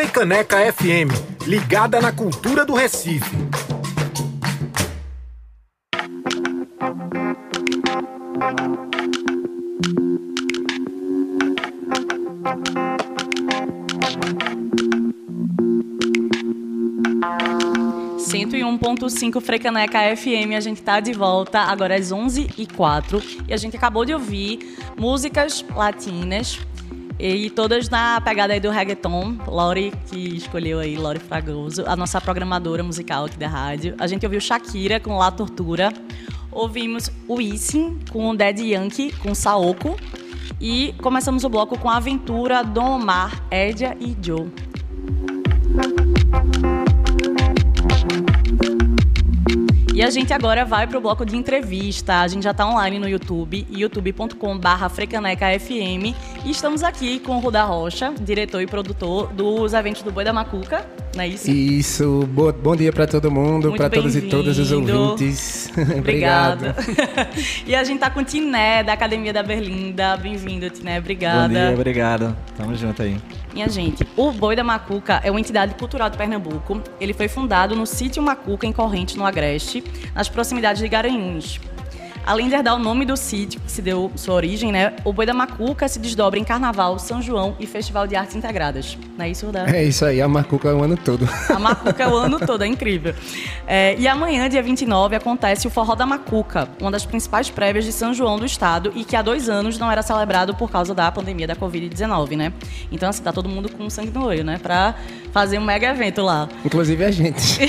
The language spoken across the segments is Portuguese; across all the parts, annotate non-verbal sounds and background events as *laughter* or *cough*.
Freicaneca FM, ligada na cultura do Recife. Cento e um ponto cinco Frecaneca FM, a gente tá de volta agora às 11 e quatro e a gente acabou de ouvir músicas latinas e todas na pegada aí do reggaeton. Lori, que escolheu aí, Lori Fragoso, a nossa programadora musical aqui da rádio. A gente ouviu Shakira com La Tortura. Ouvimos o Issin com Dead Yankee, com Saoko. E começamos o bloco com aventura Dom Omar, Edia e Joe. E a gente agora vai para o bloco de entrevista. A gente já está online no YouTube, youtube.com.br frecanecafm. E estamos aqui com o Ruda Rocha, diretor e produtor dos eventos do Boi da Macuca, não é isso? Isso. Bo bom dia para todo mundo, para todos e todas os ouvintes. *laughs* Obrigada. *laughs* e a gente está com o Tiné, da Academia da Berlinda. Bem-vindo, Tiné. Obrigada. Bom dia, obrigado. Tamo junto aí. Minha gente, o Boi da Macuca é uma entidade cultural de Pernambuco. Ele foi fundado no sítio Macuca, em Corrente, no Agreste, nas proximidades de Garanhuns. Além de herdar o nome do sítio, que se deu sua origem, né? O Boi da Macuca se desdobra em Carnaval, São João e Festival de Artes Integradas. Não é isso, Rudá? É isso aí, a Macuca é o ano todo. A Macuca é o ano todo, é incrível. É, e amanhã, dia 29, acontece o Forró da Macuca, uma das principais prévias de São João do Estado e que há dois anos não era celebrado por causa da pandemia da Covid-19, né? Então, assim, tá todo mundo com sangue no olho, né? Pra fazer um mega evento lá. Inclusive a gente.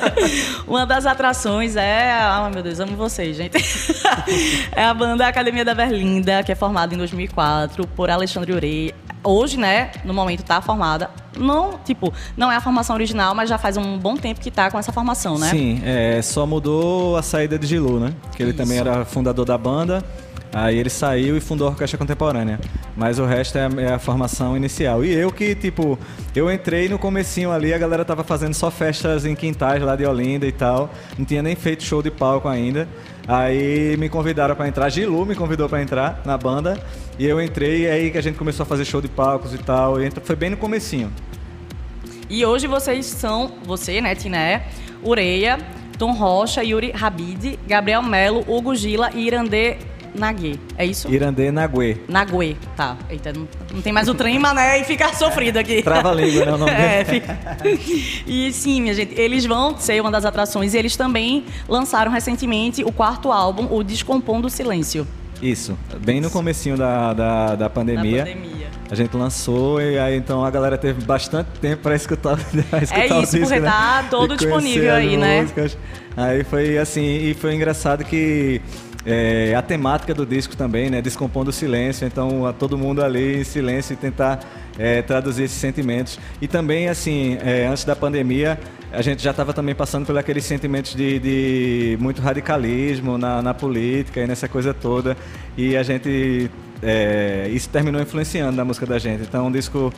*laughs* uma das atrações é... Ah, meu Deus, amo vocês, gente. *laughs* é a banda Academia da Berlinda, que é formada em 2004 por Alexandre Urei. Hoje, né, no momento tá formada. Não, tipo, não é a formação original, mas já faz um bom tempo que tá com essa formação, né? Sim, é, só mudou a saída de Gilu, né? Que ele Isso. também era fundador da banda. Aí ele saiu e fundou a Orquestra Contemporânea. Mas o resto é a, é a, formação inicial. E eu que, tipo, eu entrei no comecinho ali, a galera tava fazendo só festas em quintais lá de Olinda e tal. Não tinha nem feito show de palco ainda. Aí me convidaram para entrar, Gilu me convidou para entrar na banda. E eu entrei, e aí que a gente começou a fazer show de palcos e tal. E foi bem no comecinho. E hoje vocês são, você, né, Tiné, Ureia, Tom Rocha, Yuri Rabide, Gabriel Melo, Hugo Gila e Irandê Naguê, é isso? Irandê Naguê. Naguê, tá. Eita, não, não tem mais o trema, né? E fica sofrido aqui. Trava a língua, né? O nome *laughs* é, fica... E sim, minha gente, eles vão ser uma das atrações e eles também lançaram recentemente o quarto álbum, o Descompondo o Silêncio. Isso, bem no comecinho da, da, da pandemia. Da pandemia. A gente lançou e aí então a galera teve bastante tempo para escutar, *laughs* escutar É isso, disco, porque né? tá todo disponível aí, né? Músicas. Aí foi assim, e foi engraçado que é, a temática do disco também, né? Descompondo o silêncio, então a todo mundo ali em silêncio e tentar é, traduzir esses sentimentos. E também, assim, é, antes da pandemia, a gente já estava também passando por aqueles sentimentos de, de muito radicalismo na, na, política e nessa coisa toda. E a gente. É, isso terminou influenciando na música da gente. Então, um disco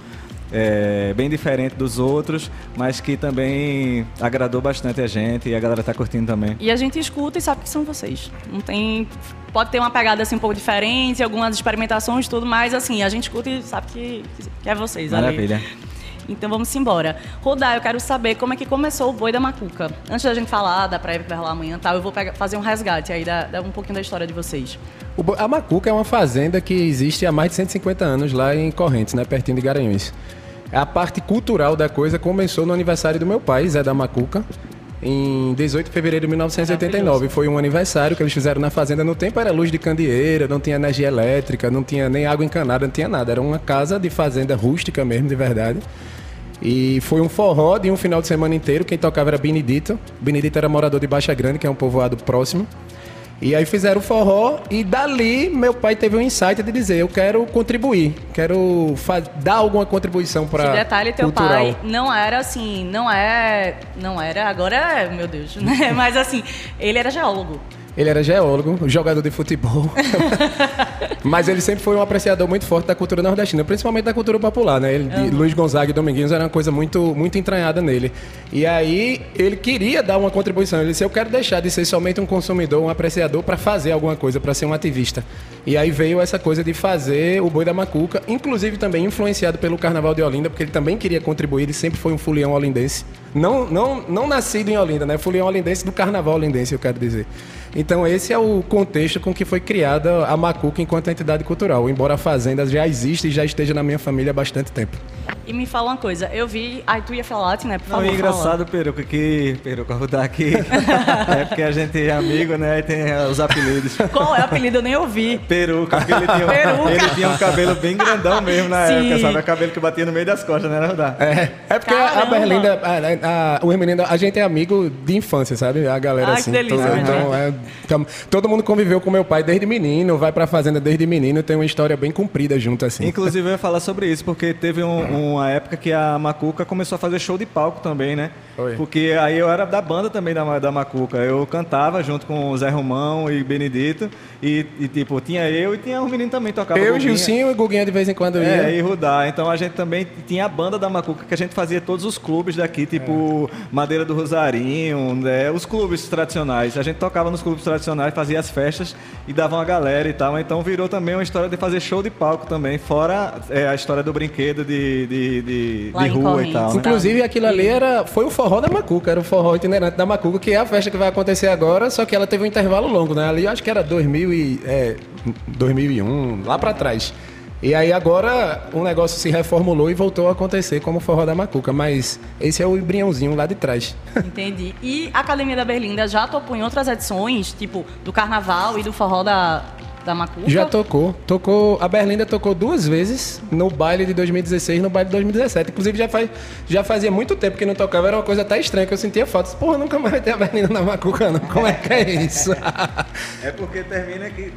é, bem diferente dos outros, mas que também agradou bastante a gente e a galera tá curtindo também. E a gente escuta e sabe que são vocês. Não tem. Pode ter uma pegada assim um pouco diferente, algumas experimentações tudo, mas assim, a gente escuta e sabe que, que é vocês. Maravilha. Ali. Então vamos embora. Rodar, eu quero saber como é que começou o Boi da Macuca. Antes da gente falar da prévia que vai rolar amanhã tal, eu vou pegar, fazer um resgate aí, da, um pouquinho da história de vocês. O, a Macuca é uma fazenda que existe há mais de 150 anos lá em Correntes, né, pertinho de Garanhuns. A parte cultural da coisa começou no aniversário do meu pai, Zé da Macuca, em 18 de fevereiro de 1989. Foi um aniversário que eles fizeram na fazenda. No tempo era luz de candeeira, não tinha energia elétrica, não tinha nem água encanada, não tinha nada. Era uma casa de fazenda rústica mesmo, de verdade. E foi um forró de um final de semana inteiro. Quem tocava era Benedito. Benedito era morador de Baixa Grande, que é um povoado próximo. E aí fizeram o forró e dali meu pai teve um insight de dizer, eu quero contribuir, quero dar alguma contribuição para Que detalhe, teu cultural. pai não era assim, não é, não era, agora é, meu Deus, *laughs* né? Mas assim, ele era geólogo. Ele era geólogo, jogador de futebol. *laughs* Mas ele sempre foi um apreciador muito forte da cultura nordestina, principalmente da cultura popular, né? Ele, uhum. Luiz Gonzaga e Dominguinhos era uma coisa muito, muito entranhada nele. E aí ele queria dar uma contribuição. Ele disse: Eu quero deixar de ser somente um consumidor, um apreciador, para fazer alguma coisa, para ser um ativista. E aí veio essa coisa de fazer o boi da macuca, inclusive também influenciado pelo Carnaval de Olinda, porque ele também queria contribuir, ele sempre foi um fulião olindense. Não, não, não nascido em Olinda, né? Fulião olindense do Carnaval olindense, eu quero dizer. Então esse é o contexto com que foi criada a Macuca enquanto entidade cultural, embora a fazenda já exista e já esteja na minha família há bastante tempo. E me fala uma coisa, eu vi. Ai, tu ia falar, né? Por Não, favor, é engraçado, Peruca, que. Peruca, vou dar aqui. *laughs* é porque a gente é amigo, né? E tem eh, os apelidos. Qual é o apelido? Eu nem ouvi. *laughs* Peruca, porque ele tinha, um- Peruca. ele tinha um cabelo bem grandão mesmo na Sim. época, sabe? O cabelo que batia no meio das costas, né, Rodar? É, é porque a Caramba. Berlinda, a, a, o Remenino, a gente é amigo de infância, sabe? A galera Ai, que assim. delícia, toda- né? então, é, tam- todo mundo conviveu com meu pai desde menino, vai pra fazenda desde menino, tem uma história bem comprida junto assim. Inclusive, eu ia falar sobre isso, porque teve um- uma época que a Macuca começou a fazer show de palco também, né? Foi. Porque aí eu era da banda também da, da Macuca. Eu cantava junto com o Zé Romão e Benedito. E, e, tipo, tinha eu e tinha os meninos também tocavam. Eu, Guguinha. Gilcinho e Guguinha de vez em quando É, ia. e Rudá. Então a gente também tinha a banda da Macuca que a gente fazia todos os clubes daqui, tipo Madeira do Rosarinho, né? Os clubes tradicionais. A gente tocava nos clubes tradicionais, fazia as festas e dava uma galera e tal. Então virou também uma história de fazer show de palco também, fora é, a história do brinquedo de, de, de, de rua e Correntes, tal. né? Inclusive, aquilo ali era, foi o forró da Macuca, era o forró itinerante da Macuca, que é a festa que vai acontecer agora, só que ela teve um intervalo longo, né? Ali eu acho que era 2000 e, é, 2001, lá pra trás. E aí agora o negócio se reformulou e voltou a acontecer como o forró da Macuca, mas esse é o embriãozinho lá de trás. *laughs* Entendi. E a Academia da Berlinda já tocou em outras edições, tipo, do Carnaval e do Forró da, da Macuca? Já tocou, tocou, a Berlinda tocou duas vezes no baile de 2016 e no baile de 2017. Inclusive já, faz, já fazia muito tempo que não tocava, era uma coisa até estranha, que eu sentia falta. Porra, nunca mais vai ter a Berlinda na Macuca, não. Como é que é isso? É porque termina que.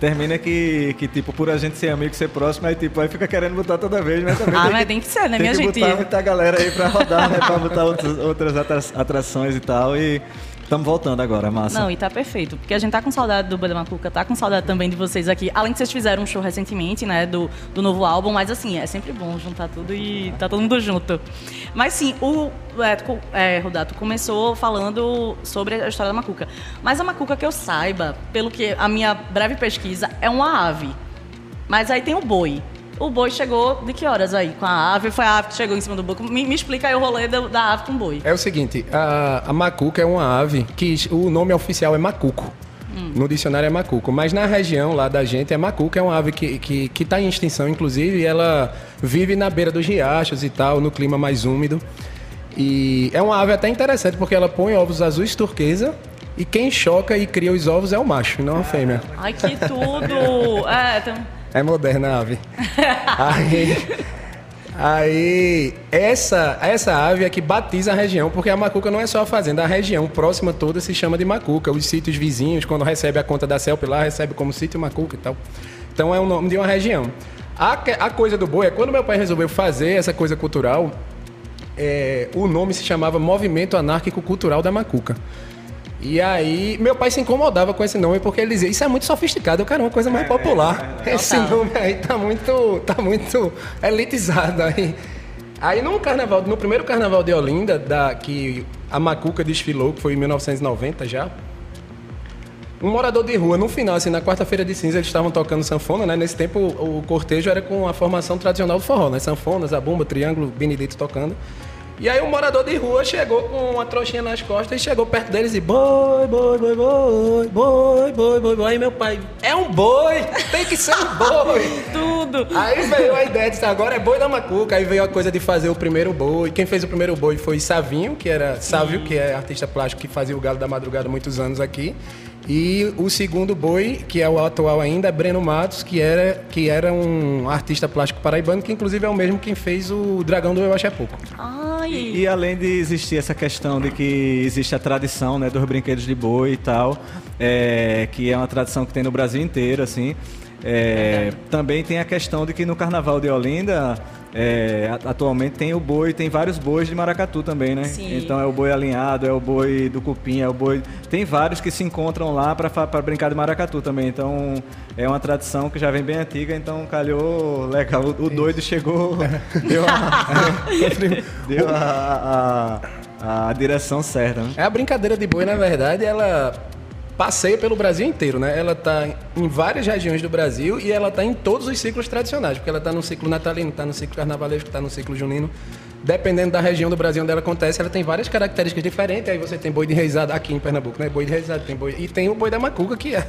Termina que, que, tipo, por a gente ser amigo, ser próximo, aí, tipo, aí fica querendo botar toda vez, mas também. Ah, tem mas que- tem que ser, né, tem minha que gente? botar muita galera aí pra rodar, né? Pra botar outros- outras atra- atrações e tal. E estamos voltando agora, massa. Não, e tá perfeito. Porque a gente tá com saudade do Banda Macuca, tá com saudade também de vocês aqui. Além de vocês fizeram um show recentemente, né, do, do novo álbum, mas assim, é sempre bom juntar tudo e tá todo mundo junto. Mas sim, o é, Rodato começou falando sobre a história da Macuca. Mas a Macuca, que eu saiba, pelo que a minha breve pesquisa, é uma ave. Mas aí tem o boi. O boi chegou de que horas aí com a ave? Foi a ave que chegou em cima do boi? Me, me explica aí o rolê do- da ave com o boi. É o seguinte, a, a macuca é uma ave que o nome oficial é macuco. No dicionário é macuco, mas na região lá da gente é macuca, é uma ave que está que, que tá em extinção, inclusive, e ela vive na beira dos riachos e tal, no clima mais úmido. E é uma ave até interessante, porque ela põe ovos azuis turquesa, e quem choca e cria os ovos é o macho, não a fêmea. Ai, que tudo! É, tem... É moderna a ave. *laughs* aí, aí essa, essa ave é que batiza a região, porque a macuca não é só a fazenda, a região próxima toda se chama de macuca. Os sítios vizinhos, quando recebe a conta da CELP lá, recebe como sítio macuca e tal. Então é o nome de uma região. A, a coisa do boi é quando meu pai resolveu fazer essa coisa cultural, é, o nome se chamava Movimento Anárquico Cultural da Macuca. E aí, meu pai se incomodava com esse nome porque ele dizia: Isso é muito sofisticado, eu quero uma coisa mais popular. *laughs* Esse Total. nome aí tá muito, tá muito elitizado aí. Aí no carnaval, no primeiro carnaval de Olinda, da, que a Macuca desfilou, que foi em 1990 já. Um morador de rua, no final, assim, na quarta-feira de cinza, eles estavam tocando sanfona, né? Nesse tempo, o, o cortejo era com a formação tradicional do forró, né? Sanfonas, a bomba, triângulo, Benedito tocando. E aí um morador de rua chegou com uma trouxinha nas costas e chegou perto deles e boi, boi, boi, boi, boi, boi, boi, boi. Aí meu pai, é um boi, tem que ser um *laughs* boi. Tudo! Aí veio a ideia de agora é boi da macuca. Aí veio a coisa de fazer o primeiro boi. Quem fez o primeiro boi foi Savinho, que era Sávio, que é artista plástico que fazia o Galo da Madrugada há muitos anos aqui. E o segundo boi, que é o atual ainda, é Breno Matos, que era, que era um artista plástico paraibano, que inclusive é o mesmo quem fez o Dragão do Eu Acho É Pouco. Ai, E, e além de existir essa questão de que existe a tradição né, dos brinquedos de boi e tal, é, que é uma tradição que tem no Brasil inteiro, assim, é, também tem a questão de que no Carnaval de Olinda, é, atualmente tem o boi, tem vários bois de maracatu também, né? Sim. Então é o boi alinhado, é o boi do cupim, é o boi... Tem vários que se encontram lá para brincar de maracatu também, então é uma tradição que já vem bem antiga, então calhou legal, o, o doido chegou, *laughs* deu a... *laughs* Deu a, a, a direção certa, né? É a brincadeira de boi, na verdade, ela passeia pelo Brasil inteiro, né? Ela tá em várias regiões do Brasil e ela tá em todos os ciclos tradicionais, porque ela tá no ciclo natalino, tá no ciclo carnavalesco, tá no ciclo junino. Dependendo da região do Brasil onde ela acontece, ela tem várias características diferentes. Aí você tem boi de reisado aqui em Pernambuco, né? Boi de reisado, tem boi. E tem o boi da macuca, que é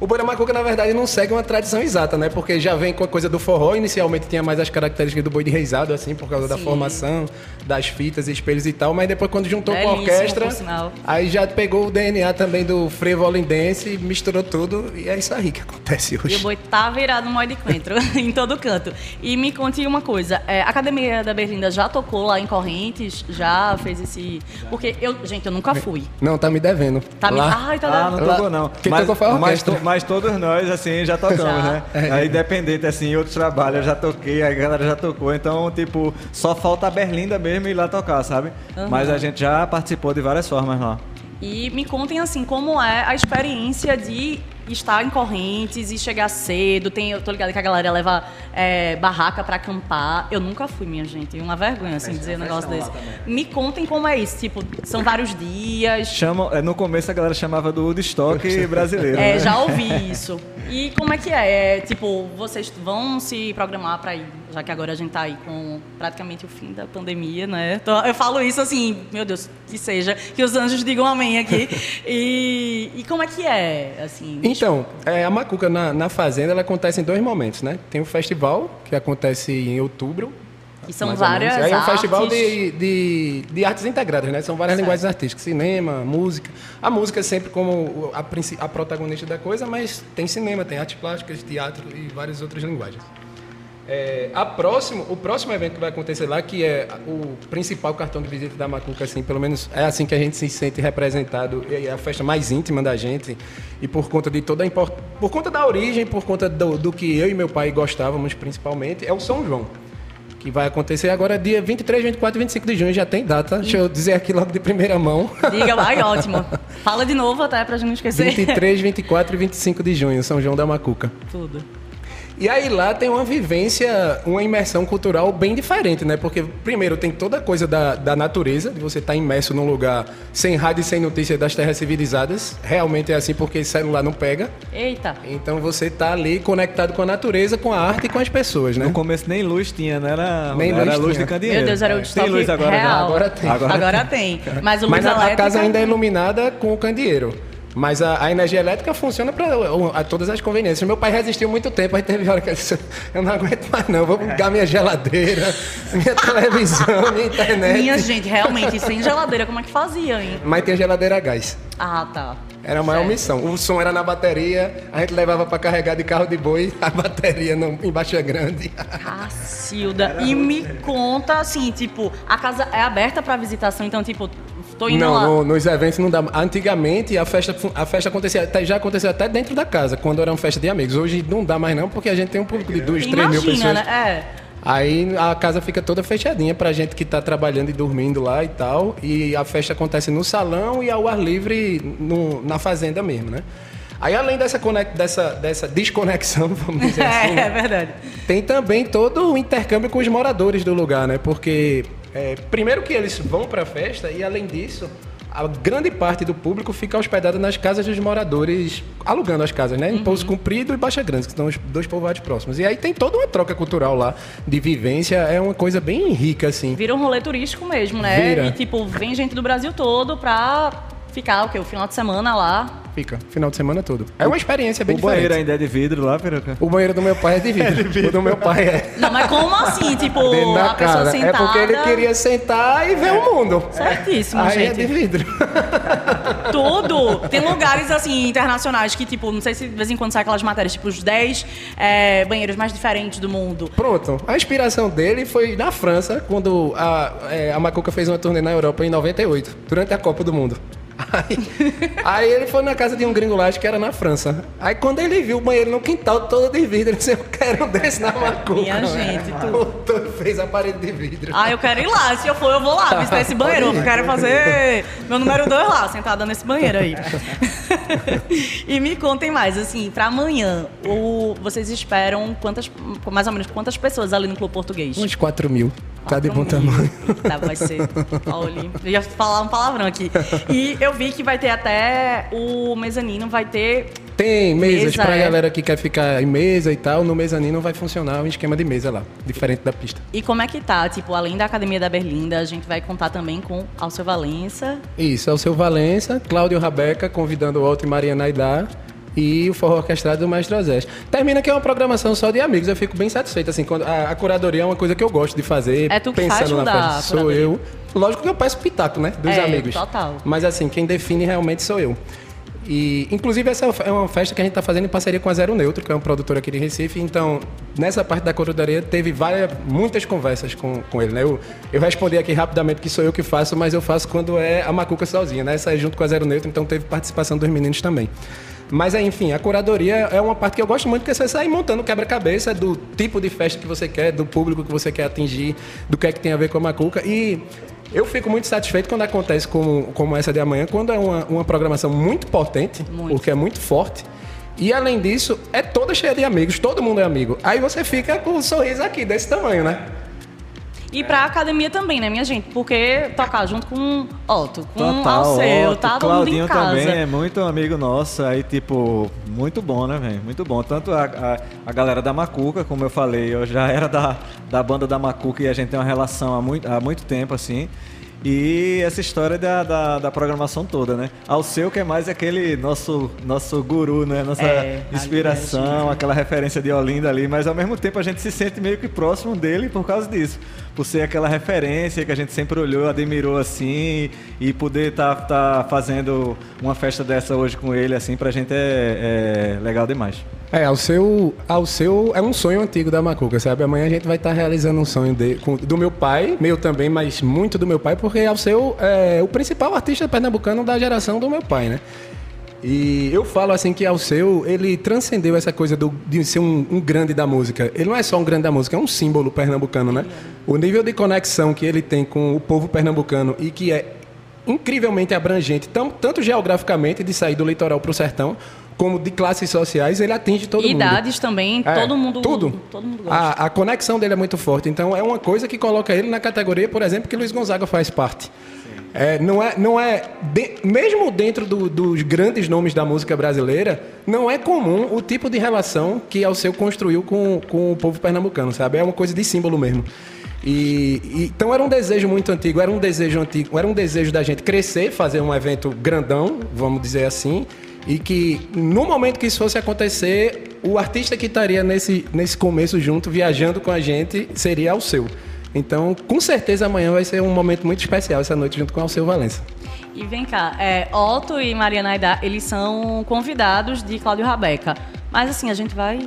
o boi da macuca, na verdade, não segue uma tradição exata, né? Porque já vem com a coisa do forró. Inicialmente tinha mais as características do boi de reisado, assim, por causa da Sim. formação, das fitas, espelhos e tal. Mas depois, quando juntou com a Belíssimo, orquestra, aí já pegou o DNA também do frevo olindense, misturou tudo. E é isso aí que acontece E o hoje. boi tá virado no de coentro, *laughs* em todo canto. E me conte uma coisa, é, a Academia da Berlinda já tocou lá em Correntes? Já fez esse... Porque eu, gente, eu nunca fui. Não, tá me devendo. Tá me... Lá- Ai, tá Ah, não dando... tocou não. Quem mas, tocou foi a mas, orquestra. to- mas todos nós, assim, já tocamos, Já. né? É. Aí, independente, assim, outros trabalhos eu já toquei, a galera já tocou. Então, tipo, só falta a Berlinda mesmo ir lá tocar, sabe? Mas a gente já participou de várias formas lá. E me contem, assim, como é a experiência de estar em Correntes e chegar cedo. Tem, eu tô ligada que a galera leva é, barraca pra acampar. Eu nunca fui, minha gente. Uma vergonha, assim, dizer um negócio desse. Me contem como é isso. Tipo, são vários dias. Chamam, é, no começo a galera chamava do Woodstock *laughs* brasileiro. É, né? já ouvi isso. E como é que é? É, Tipo, vocês vão se programar para ir, já que agora a gente tá aí com praticamente o fim da pandemia, né? Então, eu falo isso assim, meu Deus, que seja, que os anjos digam amém aqui. *laughs* E, e como é que é, assim? Então, é, a Macuca na, na Fazenda ela acontece em dois momentos, né? Tem o festival, que acontece em outubro. E são mais várias Aí é um festival artes. de, de, de artes integradas, né? São várias Certo. linguagens artísticas, cinema, música. A música é sempre como a, a protagonista da coisa, mas tem cinema, tem artes plásticas, teatro e várias outras linguagens. É, a próximo, o próximo evento que vai acontecer lá, que é o principal cartão de visita da Macuca, assim, pelo menos é assim que a gente se sente representado, e é a festa mais íntima da gente, e por conta de toda a import... por conta da origem, por conta do, do que eu e meu pai gostávamos principalmente, é o São João. Que vai acontecer agora dia 23, 24 e 25 de junho, já tem data. Deixa eu dizer aqui logo de primeira mão. Diga, ai, *laughs* ótimo. Fala de novo até pra gente não esquecer. 23, 24 e 25 de junho, São João da Macuca. Tudo. E aí lá tem uma vivência, uma imersão cultural bem diferente, né? Porque, primeiro, tem toda a coisa da, da natureza, de você estar imerso num lugar sem rádio e sem notícia das terras civilizadas. Realmente é assim porque celular não pega. Eita. Então você tá ali conectado com a natureza, com a arte e com as pessoas, né? No começo nem luz tinha, não era, Nem era luz luz tinha. de candeeiro. Meu Deus, era o Tem estoque luz agora já. real. Agora tem. Agora, tem. Mas o luz Mas a, a casa ainda é iluminada com o candeeiro. Mas a, a energia elétrica funciona para todas as conveniências. Meu pai resistiu muito tempo, aí teve hora que ele disse, eu não aguento mais não, vou bugar minha geladeira, minha televisão, minha internet. Minha gente, realmente, sem geladeira, como é que fazia, hein? Mas tem geladeira a gás. Ah, tá. Era a maior Certo. missão. O som era na bateria, a gente levava para carregar de carro de boi, *laughs* a bateria no, em Baixa Grande. Cacilda. E me conta, assim, tipo, a casa é aberta pra visitação, então, tipo, tô indo Não, lá. no- nos eventos não dá. Antigamente a festa, a festa acontecia, até- já acontecia até dentro da casa, quando era uma festa de amigos. Hoje não dá mais não, porque a gente tem um público de 2, 3 mil pessoas. né? É. Aí a casa fica toda fechadinha pra gente que tá trabalhando e dormindo lá e tal. E a festa acontece no salão e ao ar livre no- na fazenda mesmo, né? Aí além dessa, conec- dessa, dessa desconexão, *laughs* vamos dizer *laughs* assim, É, né? é verdade. tem também todo o intercâmbio com os moradores do lugar, né? Porque é, primeiro que eles vão para a festa e além disso, a grande parte do público fica hospedada nas casas dos moradores, alugando as casas, né? Em Pouso Comprido e Baixa Grande, que são os dois povoados próximos. E aí tem toda uma troca cultural lá de vivência, é uma coisa bem rica assim. Vira um rolê turístico mesmo, né? Vira. E, tipo, vem gente do Brasil todo pra ficar, o quê? O final de semana lá. Fica, final de semana todo. É uma experiência bem O banheiro diferente. ainda é de vidro lá, peruca? O banheiro do meu pai é de vidro. *laughs* o do meu pai é. Não, mas como assim? Tipo, a pessoa casa. sentada... É porque ele queria sentar e ver o mundo. Certíssimo, Aí gente. é de vidro. *laughs* Tudo. Tem lugares, assim, internacionais que, tipo, não sei se de vez em quando sai aquelas matérias, tipo, os 10 é, banheiros mais diferentes do mundo. Pronto. A inspiração dele foi na França, quando a, é, a Macuca fez uma turnê na Europa em 98, durante a Copa do Mundo. Aí, aí ele foi na casa de um gringo lá, acho que era na França. Aí quando ele viu o banheiro no quintal todo de vidro, ele disse, eu quero um desse na Macuca. Minha gente, tu- Voltou e fez a parede de vidro. Ah, eu quero ir lá. Se eu for, eu vou lá visitar esse banheiro. Eu quero fazer meu número 2 lá, sentada nesse banheiro aí. *laughs* e me contem mais, assim, pra amanhã, o, vocês esperam quantas, mais ou menos quantas pessoas ali no Clube Português? Uns 4 mil. Tá de bom 4 mil. tamanho. Tá, vai ser. Olha, eu ia falar um palavrão aqui. E eu vi que vai ter até o mezanino, vai ter. Tem mesas Mesa, pra é. galera que quer ficar em mesa e tal. No mezanino vai funcionar um esquema de mesa lá, diferente da pista. E como é que tá? Tipo, além da Academia da Berlinda, a gente vai contar também com Alceu Valença. Isso, seu Valença, Cláudio Rabeca, convidando o Alto e Mariana Aidar e o forró orquestrado do Maestro Zé. Termina que é uma programação só de amigos, eu fico bem satisfeito, assim, quando a, a curadoria é uma coisa que eu gosto de fazer, É tu que pensando faz na festa. Sou eu. Lógico que eu peço pitaco, né, dos É, amigos. total. Mas assim, quem define realmente sou eu. E, inclusive, essa é uma festa que a gente está fazendo em parceria com a Zero Neutro, que é um produtor aqui de Recife. Então, nessa parte da curadoria, teve várias, muitas conversas com, com ele, né? Eu, eu respondi aqui rapidamente que sou eu que faço, mas eu faço quando é a Macuca sozinha, né? Essa é junto com a Zero Neutro, então teve participação dos meninos também. Mas, aí, enfim, a curadoria é uma parte que eu gosto muito, porque você sai montando quebra-cabeça do tipo de festa que você quer, do público que você quer atingir, do que é que tem a ver com a Macuca. E eu fico muito satisfeito quando acontece como, como essa de amanhã, quando é uma, uma programação muito potente, Muito. porque é muito forte. E além disso, é toda cheia de amigos, todo mundo é amigo. Aí você fica com um sorriso aqui, desse tamanho, né? E pra academia também, né, minha gente? Porque tocar junto com Otto, com Total, Alceu, Otto, tá todo mundo em Claudinho casa. também é muito amigo nosso, aí tipo, muito bom, né, velho? Muito bom. Tanto a, a, a galera da Macuca, como eu falei, eu já era da, da banda da Macuca e a gente tem uma relação há muito, há muito tempo, assim. E essa história da, da, da programação toda, né? Ao seu que é mais aquele nosso, nosso guru, né? Nossa É, inspiração, aquela referência de Olinda ali, mas ao mesmo tempo a gente se sente meio que próximo dele por causa disso. Por ser aquela referência que a gente sempre olhou, admirou assim, e poder estar tá, fazendo uma festa dessa hoje com ele, assim, pra gente é, é legal demais. É, ao seu, ao seu é um sonho antigo da Macuca, sabe? Amanhã a gente vai estar realizando um sonho de, com- do meu pai, meu também, mas muito do meu pai, porque ao seu é o principal artista pernambucano da geração do meu pai, né? E eu falo assim que ao seu ele transcendeu essa coisa do- de ser um, um grande da música. Ele não é só um grande da música, é um símbolo pernambucano, né? O nível de conexão que ele tem com o povo pernambucano e que é incrivelmente abrangente, tam- tanto geograficamente, de sair do litoral para o sertão, como de classes sociais, ele atinge todo mundo. Idades também, É, todo mundo Tudo. todo mundo gosta. A, a conexão dele é muito forte. Então é uma coisa que coloca ele na categoria, por exemplo, que Luiz Gonzaga faz parte. É, não é, não é de- mesmo dentro do- dos grandes nomes da música brasileira, não é comum o tipo de relação que Alceu construiu com, com o povo pernambucano, sabe? É uma coisa de símbolo mesmo. E, e- então era um desejo muito antigo, era um desejo antigo, era um desejo da gente crescer, fazer um evento grandão, vamos dizer assim, e que no momento que isso fosse acontecer, o artista que estaria nesse, nesse começo junto, viajando com a gente, seria Alceu. Então, com certeza amanhã vai ser um momento muito especial essa noite junto com Alceu Valença. E vem cá, é, Otto e Mariana Aidá, eles são convidados de Cláudio Rabeca. Mas assim, a gente vai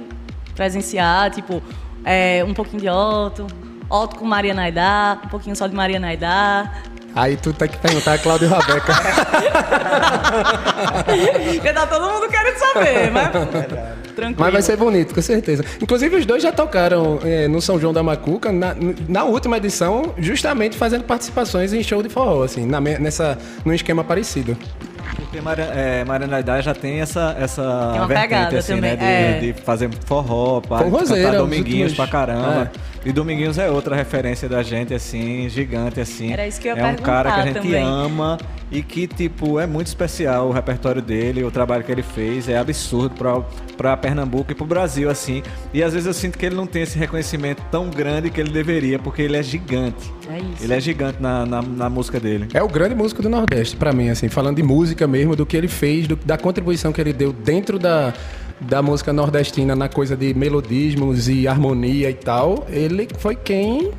presenciar, tipo, é, um pouquinho de Otto, Otto com Mariana Aidá, um pouquinho só de Mariana Aidá. Aí tu tem que perguntar a Cláudio Rabeca. *laughs* Porque tá todo mundo querendo saber, mas *laughs* tranquilo. Mas vai ser bonito, com certeza. Inclusive, os dois já tocaram eh, no São João da Macuca, na, na última edição, justamente fazendo participações em show de forró, assim, na, nessa, num esquema parecido. Porque Mari- é, Mariana já tem essa, essa Tem uma vertente, pegada assim, também, né? De, é. de fazer forró, pá, cantar os Dominguinhos últimos- pra caramba. É. E Dominguinhos é outra referência da gente, assim, gigante, assim. Era isso que eu ia É um cara que a gente também. ama e que, tipo, é muito especial o repertório dele, o trabalho que ele fez, é absurdo pra, pra Pernambuco e pro Brasil, assim. E às vezes eu sinto que ele não tem esse reconhecimento tão grande que ele deveria, porque ele é gigante. É isso. Ele é gigante na, na, na música dele. É o grande músico do Nordeste, pra mim, assim, falando de música mesmo, do que ele fez, do- da contribuição que ele deu dentro da, da música nordestina na coisa de melodismos e harmonia e tal. Ele foi quem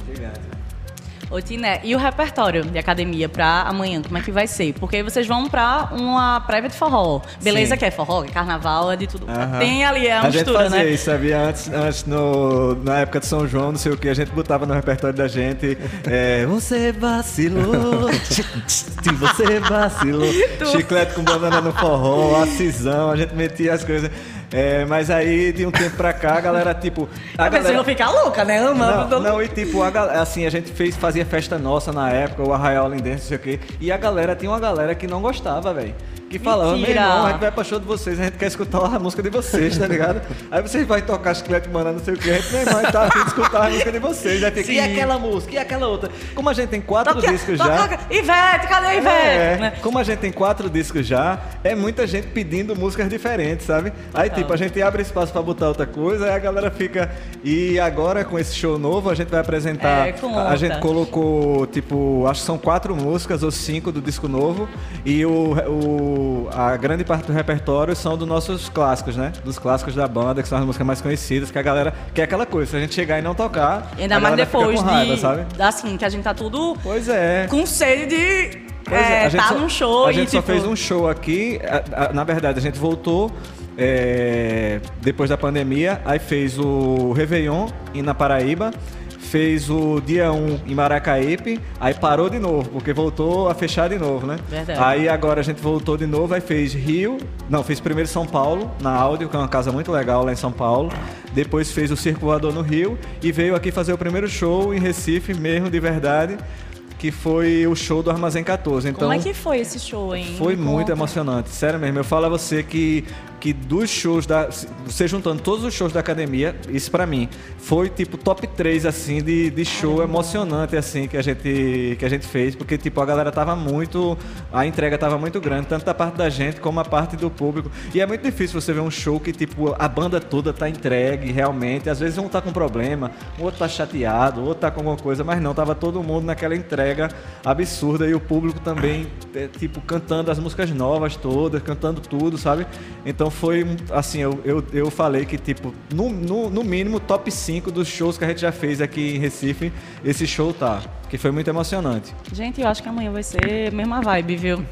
Ô, Tiné, e o repertório de academia pra amanhã, como é que vai ser? Porque vocês vão pra uma prévia de forró. Beleza Sim. que é forró, é carnaval, é de tudo. Tem ali, é uma a gente mistura, fazia né? isso, sabia? Antes, antes no, na época de São João, não sei o que, a gente botava no repertório da gente. é, você vacilou, *laughs* você vacilou. *laughs* Chiclete com banana no forró, acisão, a gente metia as coisas. É, mas aí, de um tempo pra cá, a galera, tipo. A A pessoa não fica louca, né? Amando não, não, e tipo, a assim, a gente fez, fazia festa nossa na época, o Arraial Lindense, não sei o quê. E a galera, tinha uma galera que não gostava, velho. Que falava, meu irmão, a gente vai pra show de vocês, a gente quer escutar a música de vocês, tá ligado? Aí vocês vão tocar chiclete mano, não sei o que, a gente, meu irmão, a gente tá afim de escutar a música de vocês. Aí fica, Sim. e aquela música, e aquela outra? Como a gente tem quatro discos já. toque- Ivete, cadê a Ivete? É, Né? como a gente tem quatro discos já, é muita gente pedindo músicas diferentes, sabe? Aí, Total. tipo, a gente abre espaço pra botar outra coisa, aí a galera fica. E agora, com esse show novo, a gente vai apresentar. É, conta. a gente colocou, tipo, acho que são quatro músicas ou cinco do disco novo. E o, o- a grande parte do repertório são dos nossos clássicos, né? Dos clássicos da banda, que são as músicas mais conhecidas, que a galera quer aquela coisa. Se a gente chegar e não tocar, Ainda mais depois com raiva, de. sabe? Assim, que a gente tá tudo Pois é. com sede de. Pois é, é, a gente tá só- num show A e gente só tipo, fez um show aqui. a- a- na verdade, a gente voltou é, depois da pandemia. Aí fez o Réveillon em- na Paraíba. Fez o dia 1 em Maracaípe, aí parou de novo, porque voltou a fechar de novo, né? Verdade. Aí agora a gente voltou de novo, aí fez Rio, não, fez primeiro São Paulo, na Áudio, que é uma casa muito legal lá em São Paulo. Depois fez o Circo Voador no Rio e veio aqui fazer o primeiro show em Recife, mesmo de verdade, que foi o show do Armazém 14. Então, Como é que foi esse show, hein? foi muito emocionante, sério mesmo. Eu falo a você que, que dos shows da. Você juntando todos os shows da academia, isso pra mim, foi tipo top 3 assim de, de show emocionante assim que a gente que a gente fez, porque tipo a galera tava muito. A entrega tava muito grande, tanto da parte da gente como a parte do público. E é muito difícil você ver um show que tipo a banda toda tá entregue realmente. Às vezes um tá com problema, o outro tá chateado, o outro tá com alguma coisa, mas não, tava todo mundo naquela entrega absurda e o público também, é, tipo, cantando as músicas novas todas, cantando tudo, sabe? Então foi, assim, eu, eu, eu falei que, tipo, no, no, no mínimo, top 5 dos shows que a gente já fez aqui em Recife, esse show tá. Que foi muito emocionante. Gente, eu acho que amanhã vai ser mesma vibe, viu?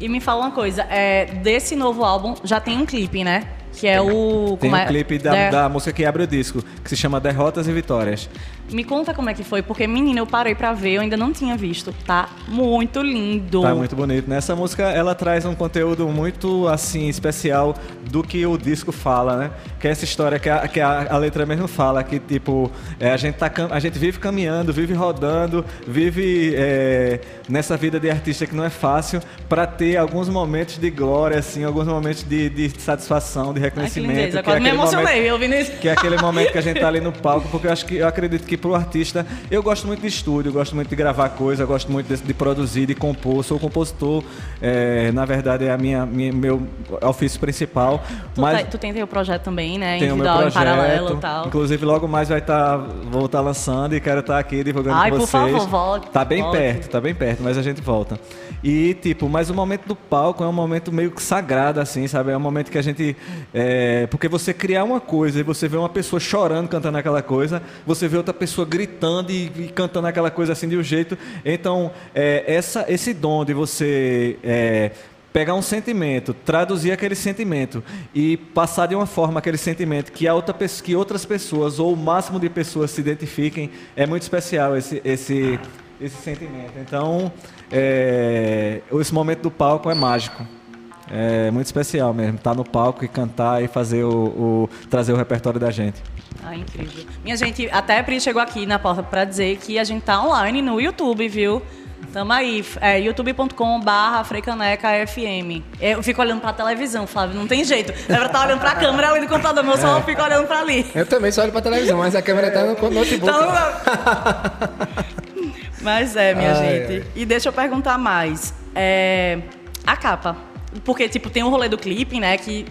e me fala uma coisa, é, desse novo álbum já tem um clipe, né? Que é o. Tem um é? clipe da, Der- da música que abre o disco, que se chama Derrotas e Vitórias. Me conta como é que foi, porque, menina, eu parei pra ver, eu ainda não tinha visto. Tá muito lindo. Tá muito bonito. Nessa música ela traz um conteúdo muito assim especial do que o disco fala, né? Que é essa história que a, que a, a letra mesmo fala, que tipo é, a gente tá a gente vive caminhando, vive rodando, vive é, nessa vida de artista que não é fácil para ter alguns momentos de glória, assim, alguns momentos de, de satisfação, de Ai, que reconhecimento. lindeza. que é Quase me momento- emocionei, eu ouvindo isso. que é aquele momento que a gente tá ali no *laughs* palco, porque eu acho que eu acredito que pro artista, eu gosto muito de estúdio, gosto muito de gravar coisa, gosto muito de, de produzir, de compor, sou compositor, é, na verdade é a minha, minha- meu ofício principal, Tu, mas tá- tu tem teu projeto também, né? tem Individual, projeto, em paralelo e tal. inclusive logo mais vai estar, vou estar lançando e quero estar aqui divulgando Ai, com por vocês. favor, volte, Tá bem volte. perto, tá bem perto, mas a gente volta. E tipo, mas o momento do palco é um momento meio que sagrado assim, sabe? É um momento que a gente é, porque você criar uma coisa e você vê uma pessoa chorando cantando aquela coisa, você vê outra pessoa gritando e, e cantando aquela coisa assim de um jeito. Então, é, essa, esse dom de você é, pegar um sentimento, traduzir aquele sentimento e passar de uma forma aquele sentimento que, a outra, que outras pessoas ou o máximo de pessoas se identifiquem, é muito especial esse, esse, esse sentimento. Então, é, esse momento do palco é mágico. É muito especial mesmo, estar no palco e cantar e fazer o, o- trazer o repertório da gente. Ah, incrível. Minha gente, até a Pri chegou aqui na porta pra dizer que a gente tá online no YouTube, viu? Tamo aí, é youtube.com barra Freicaneca FM. Eu fico olhando pra televisão, Flávio, não tem jeito. É pra estar olhando pra câmera ali no computador, meu só fico olhando pra ali. Eu também só olho pra televisão, mas a câmera tá no notebook. Então, *laughs* Mas é, minha Ai, gente. ai. E deixa eu perguntar mais. É, a capa. Porque, tipo, tem o rolê do clipe, né? Que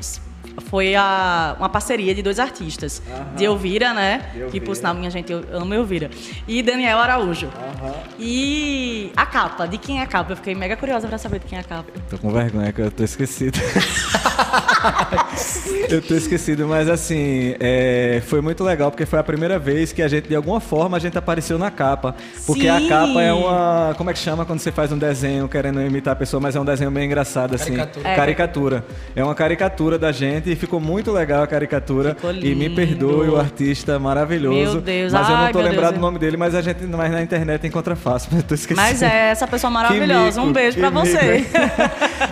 foi a, uma parceria de dois artistas. De Elvira, né? De Que, Elvira. por sinal, minha gente, eu amo Elvira. E Daniel Araújo. E a capa. De quem é a capa? Eu fiquei mega curiosa pra saber de quem é a capa. Tô com vergonha que eu tô esquecido. *laughs* eu tô esquecido, mas assim, é, foi muito legal porque foi a primeira vez que a gente, de alguma forma, a gente apareceu na capa. Porque a Sim. capa é uma. Como é que chama quando você faz um desenho querendo imitar a pessoa, mas é um desenho meio engraçado, assim. Caricatura. É. Caricatura. É uma caricatura da gente e ficou muito legal a caricatura. E me perdoe o artista maravilhoso. Meu Deus, Mas eu não tô lembrado do nome dele, mas a gente mas na internet encontra fácil. *laughs* Eu tô esquecendo. Mas é essa pessoa maravilhosa. mico, um beijo mico, você. *laughs*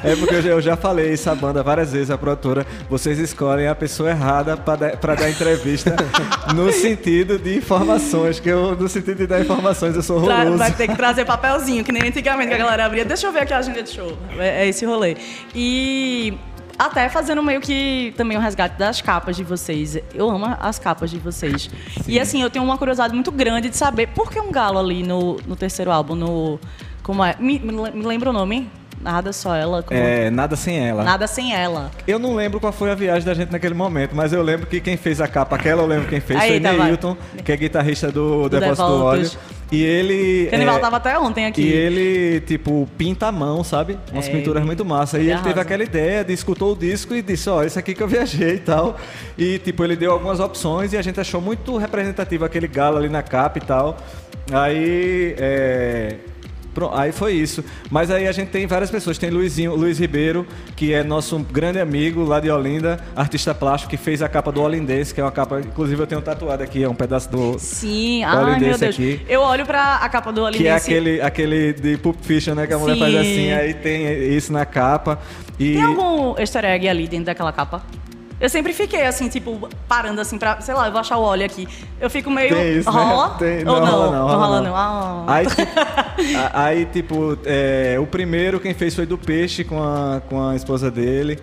É porque eu já, eu já falei essa banda várias vezes, a produtora. Vocês escolhem a pessoa errada pra dar, entrevista *laughs* no sentido de informações, que eu, no sentido de dar informações, eu sou horroroso. vai ter que trazer papelzinho, que nem antigamente que a galera abria. Deixa eu ver aqui a agenda de show. É, é esse rolê. E até fazendo meio que também o resgate das capas de vocês. Eu amo as capas de vocês. E assim, eu tenho uma curiosidade muito grande de saber por que um galo ali no, no terceiro álbum, no. Como é? Me, me le- me lembra o nome? Nada só ela. como- É, nada sem ela. Nada sem ela. Eu não lembro qual foi a viagem da gente naquele momento, mas eu lembro que quem fez a capa, aquela eu lembro quem fez, Aí, foi tá, vai. Neilton, que é guitarrista do, Do Depósito. E ele. O Canival é, tava até ontem aqui. E ele, tipo, pinta a mão, sabe? Umas É, pinturas ele- muito massa. E ele ele teve aquela ideia de escutou o disco e disse, ó, esse aqui que eu viajei e tal. E, tipo, ele deu algumas opções e a gente achou muito representativo aquele galo ali na capa e tal. Aí. É... pro- Aí foi isso. Mas aí a gente tem várias pessoas. Tem Luizinho, Luiz Ribeiro, que é nosso grande amigo lá de Olinda, artista plástico, que fez a capa do Olindense, que é uma capa. Inclusive eu tenho tatuado aqui, é um pedaço do. Sim, Olha ai meu Deus. aqui. Eu olho pra a capa do Alinense. Que é aquele, aquele de Pulp Fiction, né? Que a mulher Sim. faz assim, aí tem isso na capa. E Tem algum easter egg ali dentro daquela capa? Eu sempre fiquei assim, tipo, parando assim pra, sei lá, eu vou achar o óleo aqui. Eu fico meio. Tem isso, né? rola? Tem- Ou não, não? rola não, rola rola não. não. Ah. Aí, tipo, aí, tipo, é, o primeiro quem fez foi do Peixe com a, com a esposa dele.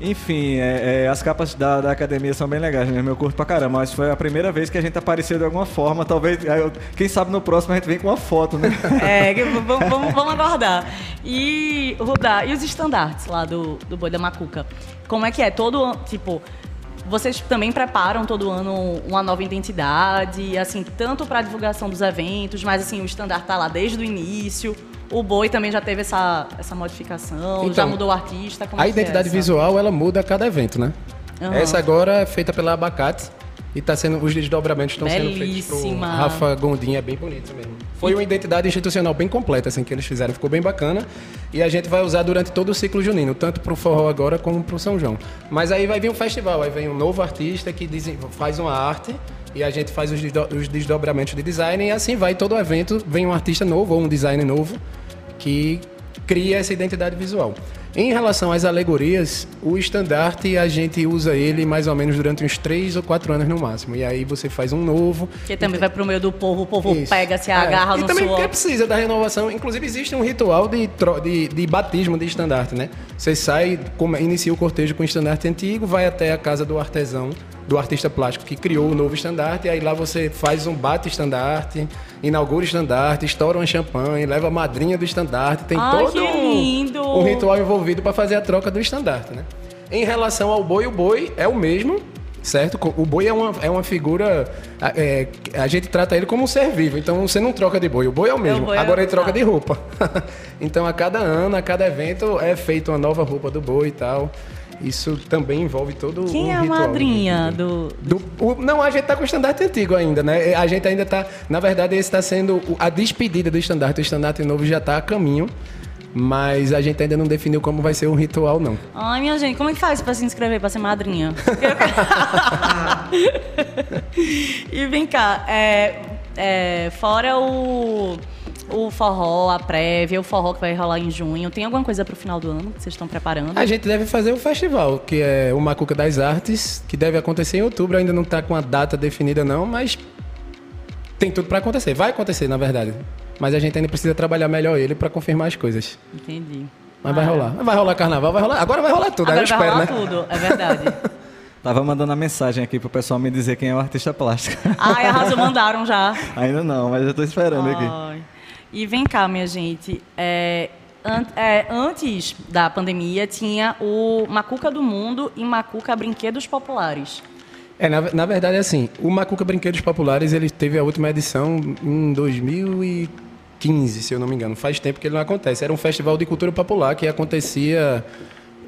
Enfim, é, é, as capas da, da academia são bem legais, mesmo. Eu curto pra caramba, mas foi a primeira vez que a gente apareceu de alguma forma. Talvez, eu- quem sabe no próximo a gente vem com uma foto, né? *laughs* É, vamos, vamos, vamos aguardar. E, Rudá, e os estandartes lá do, do Boi da Macuca? Como é que é? Todo tipo, vocês também preparam todo ano uma nova identidade, assim, tanto para divulgação dos eventos, mas assim, o estandarte tá lá desde o início. O Boi também já teve essa, essa modificação, já Então, mudou o artista. Como A é é identidade essa? visual, ela muda a cada evento, né? Aham. Essa agora é feita pela Abacate e tá sendo, os desdobramentos estão sendo feitos por. Rafa Gondim, é bem bonito mesmo. Foi uma identidade institucional bem completa, assim, que eles fizeram, ficou bem bacana. E a gente vai usar durante todo o ciclo junino, tanto pro forró agora como pro São João. Mas aí vai vir um festival, aí vem um novo artista que faz uma arte e a gente faz os, os desdobramentos de design e assim vai todo evento, vem um artista novo ou um design novo que cria essa identidade visual. Em relação às alegorias, o estandarte a gente usa ele mais ou menos durante uns três ou quatro anos no máximo. E aí você faz um novo. Que também vai pro meio do povo, o povo Isso. pega, se É, agarra e no também suor. precisa da renovação. Inclusive existe um ritual de, de, de batismo de estandarte, né? Você sai, inicia o cortejo com o estandarte antigo, vai até a casa do artesão, do artista plástico que criou o novo estandarte, aí lá você faz um bate-estandarte, inaugura o estandarte, estoura uma champanhe, leva a madrinha do estandarte, tem Ai, todo um- um ritual envolvido para fazer a troca do estandarte, né? Em relação ao boi, o boi é o mesmo, certo? O boi é uma, é uma figura. a- é, a gente trata ele como um ser vivo, então você não troca de boi, o boi é o mesmo. boi é- Agora ele troca tá. de roupa. *laughs* então a cada ano, a cada evento é feita uma nova roupa do boi e tal. Isso também envolve todo Quem um é a ritual madrinha do, Do- o- não, a gente tá com o estandarte antigo ainda, né? A gente ainda tá. Na verdade, esse está sendo a despedida do estandarte. O estandarte novo já tá a caminho, mas a gente ainda não definiu como vai ser o ritual, não. Ai, minha gente, como é que faz pra se inscrever pra ser madrinha? *laughs* e vem cá, é, é, fora o, o forró, a prévia, o forró que vai rolar em junho, tem alguma coisa pro final do ano que vocês estão preparando? A gente deve fazer o festival, que é o Macuca das Artes, que deve acontecer em outubro. Ainda não tá com a data definida, não, mas tem tudo para acontecer. Vai acontecer, na verdade. Mas a gente ainda precisa trabalhar melhor ele para confirmar as coisas. Entendi. Mas vai rolar. Vai rolar carnaval, vai rolar. Agora vai rolar tudo, aí eu Agora vai espero, rolar né? tudo, é verdade. *laughs* Tava mandando a mensagem aqui pro pessoal me dizer quem é o artista plástico. Ai, arrasou, *laughs* mandaram já. Ainda não, mas eu tô esperando aqui. E vem cá, minha gente. É, an- é, antes da pandemia, tinha o Macuca do Mundo e Macuca Brinquedos Populares. É, na, na verdade, assim, o Macuca Brinquedos Populares, ele teve a última edição em 2015, se eu não me engano. Faz tempo que ele não acontece. Era um festival de cultura popular que acontecia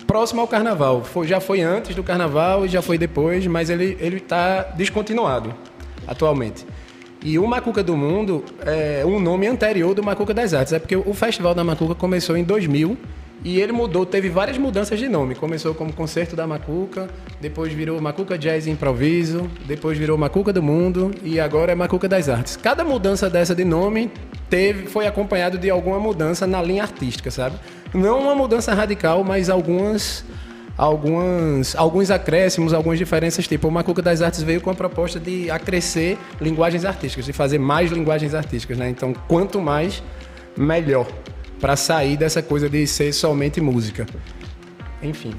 próximo ao carnaval. Foi- já foi antes do carnaval e já foi depois, mas ele está descontinuado atualmente. E o Macuca do Mundo é um nome anterior do Macuca das Artes. É porque o Festival da Macuca começou em 2000 E ele mudou, teve várias mudanças de nome. Começou como Concerto da Macuca, depois virou Macuca Jazz Improviso, depois virou Macuca do Mundo e agora é Macuca das Artes. Cada mudança dessa de nome teve, foi acompanhado de alguma mudança na linha artística, sabe? Não uma mudança radical, mas algumas algumas, alguns acréscimos, algumas diferenças. Tipo, o Macuca das Artes veio com a proposta de acrescer linguagens artísticas, de fazer mais linguagens artísticas, né? Então, quanto mais, melhor para sair dessa coisa de ser somente música. Enfim,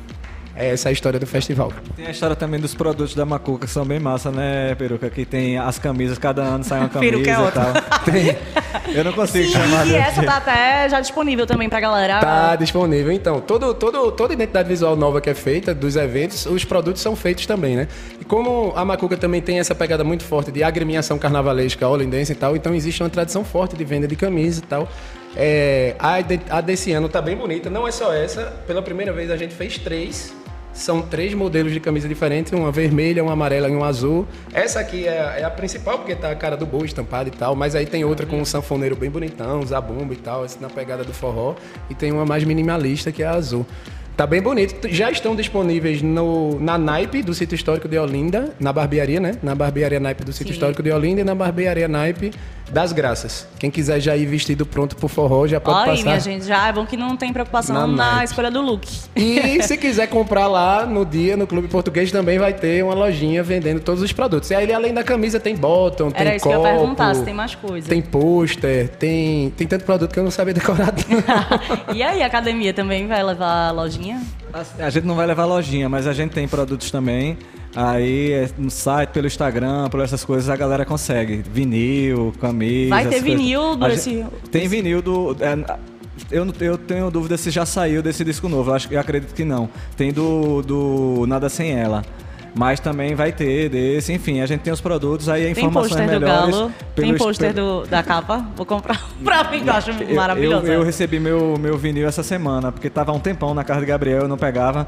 é essa a história do festival. Tem a história também dos produtos da Macuca, que são bem massa, né, Peruca? Que tem as camisas, cada ano sai uma camisa *laughs* Peruca é e tal. *laughs* Tem. Eu não consigo Sim, chamar e essa tá até já disponível também pra galera. Tá disponível. Então, todo, todo, toda identidade visual nova que é feita dos eventos, os produtos são feitos também, né? E como a Macuca também tem essa pegada muito forte de agremiação carnavalesca holandense e tal, então existe uma tradição forte de venda de camisa e tal. É, a, de- a desse ano tá bem bonita. Não é só essa. Pela primeira vez a gente fez três. São três modelos de camisa diferentes, uma vermelha, uma amarela e um azul. Essa aqui é, a- é a principal, porque tá a cara do boi estampada e tal, mas aí tem outra com um sanfoneiro bem bonitão, zabumba e tal, esse na pegada do forró. E tem uma mais minimalista, que é a azul. Tá bem bonito. Já estão disponíveis no, na Naipe do Sítio Histórico de Olinda, na barbearia, né? Na barbearia Naipe do Sítio Sim. Histórico de Olinda e na barbearia Naipe das Graças. Quem quiser já ir vestido pronto pro forró, já pode Olha aí, passar. minha gente, já é bom que não tem preocupação Na na, escolha do look. E *laughs* se quiser comprar lá no dia, no Clube Português, também vai ter uma lojinha vendendo todos os produtos. E aí, além da camisa, tem bottom, tem Era isso copo, que eu ia perguntar, se tem mais coisa. tem pôster, tem, tem tanto produto que eu não sabia decorar. não. *laughs* e aí, a academia também vai levar a lojinha? A gente não vai levar lojinha, mas a gente tem produtos também. Aí é no site, pelo Instagram, por essas coisas, a galera consegue. Vinil, camisa. Vai ter vinil do esse- Tem vinil do. é, eu, eu tenho dúvida se já saiu desse disco novo. Eu, acho, eu acredito que não. Tem do, do Nada Sem Ela. Mas também vai ter desse, enfim, a gente tem os produtos, aí a Tem informação pôster é do. Galo, tem pôster pelo- da capa. Vou comprar *laughs* pra mim, que eu acho eu- maravilhoso. Eu, eu recebi meu, meu vinil essa semana, porque tava um tempão na casa de Gabriel, eu não pegava.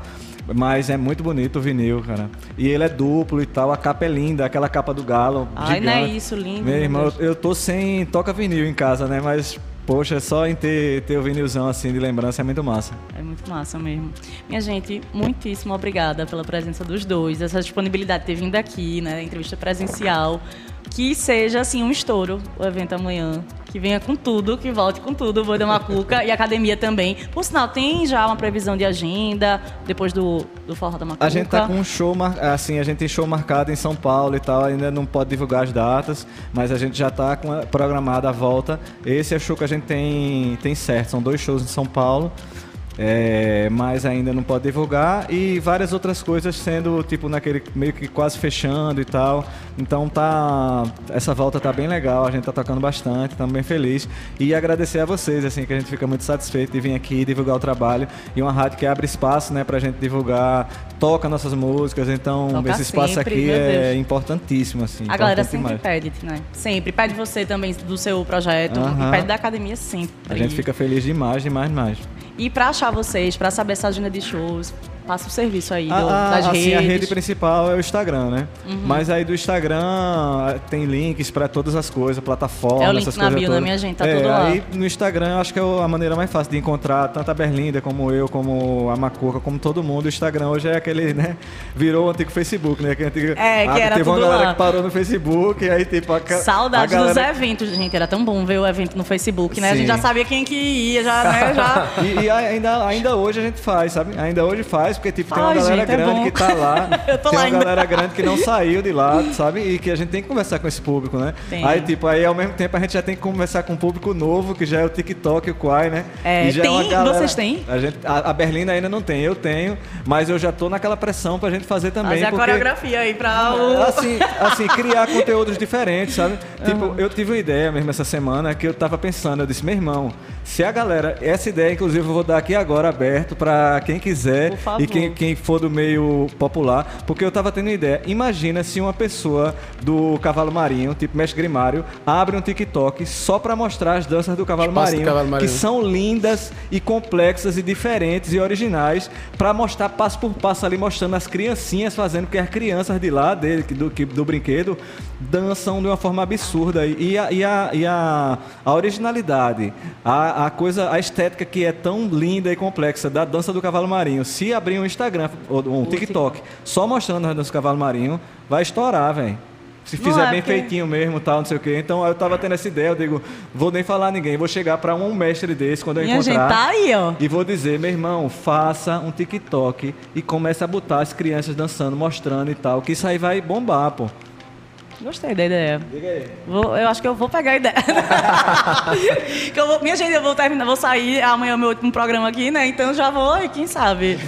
Mas é muito bonito o vinil, cara. E ele é duplo e tal, a capa é linda, aquela capa do galo. Ai, não é gigante. isso, lindo, Meu irmão, eu, eu tô sem toca vinil em casa, né? Mas, poxa, só em ter, ter o vinilzão assim de lembrança é muito massa. É muito massa mesmo. Minha gente, muitíssimo obrigada pela presença dos dois, essa disponibilidade de ter vindo aqui, né, entrevista presencial. Que seja, assim, um estouro o evento amanhã. Que venha com tudo, que volte com tudo, o Boi da Macuca e a academia também. Por sinal, tem já uma previsão de agenda depois do, do Forró da Macuca? A gente tá com um show, assim, a gente tem show marcado em São Paulo e tal, ainda não pode divulgar as datas, mas a gente já tá com a- programada a volta. Esse é o show que a gente tem, tem certo, são dois shows em São Paulo. é, mas ainda não pode divulgar e várias outras coisas sendo tipo naquele meio que quase fechando e tal. Então tá essa volta tá bem legal, a gente tá tocando bastante, estamos bem felizes e agradecer a vocês assim que a gente fica muito satisfeito de vir aqui divulgar o trabalho e uma rádio que abre espaço, né, pra gente divulgar, toca nossas músicas, então Toca esse espaço sempre, aqui é importantíssimo assim. A galera sempre demais. pede, né? Sempre. Pede você também do seu projeto. E pede da academia sempre. A gente fica feliz demais, demais, demais. E pra achar vocês, pra saber essa agenda de shows, passa o serviço aí do- A, a- das assim, redes. Uhum. a rede principal é o Instagram, né? Mas aí do Instagram tem links pra todas as coisas, plataformas, É o link essas na coisas bio, né, todas. minha gente? Tá é, tudo lá. Aí no Instagram eu acho que é a maneira mais fácil de encontrar tanto a Berlinda como eu, como a Macuca, como todo mundo. O Instagram hoje é aquele, né? Virou o antigo Facebook, né? Que antigo, É, que era teve uma galera lá. que parou no Facebook e aí tipo a, ca- Saudade a galera... dos eventos, gente. Era tão bom ver o evento no Facebook, né? A Sim. gente já sabia quem que ia, já, né? Já... *laughs* E, e ainda, ainda hoje a gente faz, sabe? Ainda hoje faz, porque tipo, tem uma Ai, galera gente, é grande bom. que tá lá. *laughs* Eu tô tem lá uma ainda. galera grande que não *laughs* saiu de lá, sabe? E que a gente tem que conversar com esse público, né? Tem. Aí, tipo, aí ao mesmo tempo a gente já tem que conversar com um público novo, que já é o TikTok e o Quai, né? É, E já tem? uma galera- Vocês têm? A, gente, a, a Berlina ainda não tem, eu tenho, mas eu já tô naquela pressão pra gente fazer também. Fazer a porque... coreografia aí pra o... Assim, assim, criar *laughs* conteúdos diferentes, sabe? Tipo, eu tive uma ideia mesmo essa semana que eu tava pensando, eu disse, meu irmão, se a galera, essa ideia, inclusive, eu vou dar aqui agora aberto pra quem quiser Por favor. E quem, quem for do meio popular, porque eu tava tendo ideia. Imagina se uma pessoa do cavalo marinho, tipo mestre Grimário, abre um TikTok só para mostrar as danças do cavalo Espaço do marinho, cavalo marinho. que são lindas e complexas e diferentes e originais, para mostrar passo por passo ali, mostrando as criancinhas fazendo, porque as crianças de lá, dele, do, do brinquedo, dançam de uma forma absurda. E a, e a, e a, a originalidade, a, a coisa, a estética que é tão linda e complexa da dança do cavalo marinho, se abrir um Instagram ou um TikTok só mostrando a dança do cavalo marinho, vai estourar, velho. Se fizer é, bem porque- feitinho mesmo, tal, não sei o quê. Então eu tava tendo essa ideia, eu digo, vou nem falar a ninguém, vou chegar para um mestre desse quando eu Minha gente, encontrar. tá aí, ó. E vou dizer, meu irmão, faça um TikTok e comece a botar as crianças dançando, mostrando e tal, que isso aí vai bombar, pô. Gostei da ideia. Diga aí. Vou- eu acho que eu vou pegar a ideia. *laughs* Que eu vou- minha gente, eu vou terminar, vou sair amanhã é o meu último programa aqui, né? Então já vou, e quem sabe?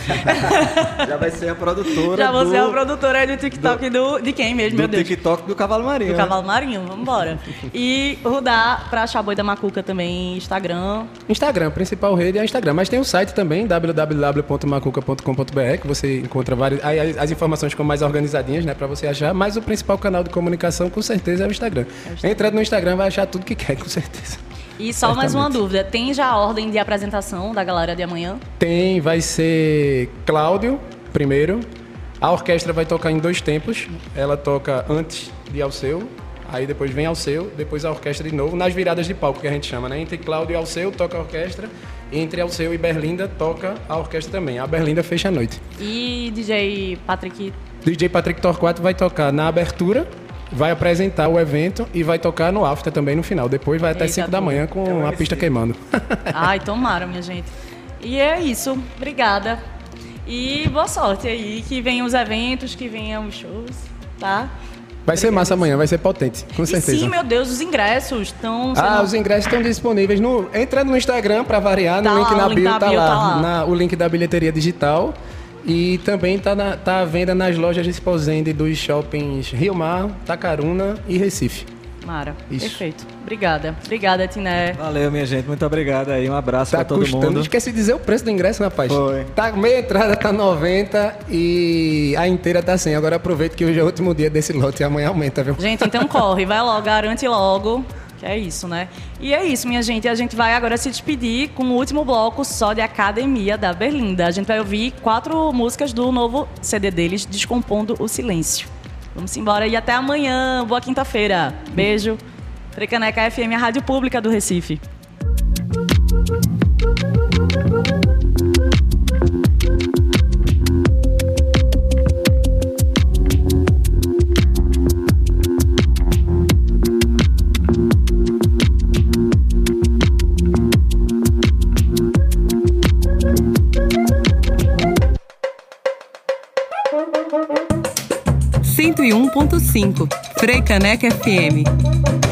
*laughs* Já vai ser a produtora já vou do, ser a produtora do TikTok do, de quem mesmo, meu do Deus? TikTok do Cavalo Marinho. Do né? Cavalo Marinho, vambora. *laughs* E Rudá pra achar boi da Macuca também, Instagram. Instagram, principal rede é Instagram. Mas tem o site também, www.macuca.com.br, que você encontra várias. aí as, as informações ficam mais organizadinhas, né, pra você achar. Mas o principal canal de comunicação, com certeza, é o Instagram. Entrando no Instagram, vai achar tudo que quer, com certeza. E só mais uma Certamente. dúvida: tem já a ordem de apresentação da galera de amanhã? Tem, vai ser Cláudio primeiro. A orquestra vai tocar em dois tempos. Ela toca antes de Alceu, aí depois vem Alceu, depois a orquestra de novo, nas viradas de palco que a gente chama, né? Entre Cláudio e Alceu toca a orquestra, e entre Alceu e Berlinda toca a orquestra também. A Berlinda fecha a noite. E DJ Patrick. DJ Patrick Torquato vai tocar na abertura, vai apresentar o evento e vai tocar no after também no final. Depois vai até Eita, 5 da manhã com a pista queimando. *laughs* Ai, tomara, minha gente. E é isso. Obrigada. E boa sorte aí. Que venham os eventos, que venham os shows, tá? Vai ser massa amanhã, vai ser potente, com E certeza. sim, meu Deus, os ingressos estão. Ah, os ingressos estão disponíveis no entrando no Instagram para variar, no Tá link lá, na link bio tá bio lá, tá lá. na- o link da bilheteria digital e também tá na, tá à venda nas lojas Exposende dos shoppings Rio Mar, Tacaruna e Recife. Mara, Isso. perfeito. Obrigada. Obrigada, Tiné. Valeu, minha gente. Muito obrigado aí. Um abraço Tá pra todo custando, mundo. esqueci de dizer o preço do ingresso, rapaz. Foi. Tá meia entrada tá 90 e a inteira tá 100. Agora aproveita que hoje é o último dia desse lote e amanhã aumenta, viu? Gente, então corre, vai logo, garante logo. Que é isso, né? E é isso, minha gente. A gente vai agora se despedir com o último bloco só de Academia da Berlinda. A gente vai ouvir quatro músicas do novo CD deles, Descompondo o Silêncio. Vamos embora e até amanhã. Boa quinta-feira. Beijo. Frecaneca FM, a rádio pública do Recife. Cento e um ponto cinco Frei Caneca FM.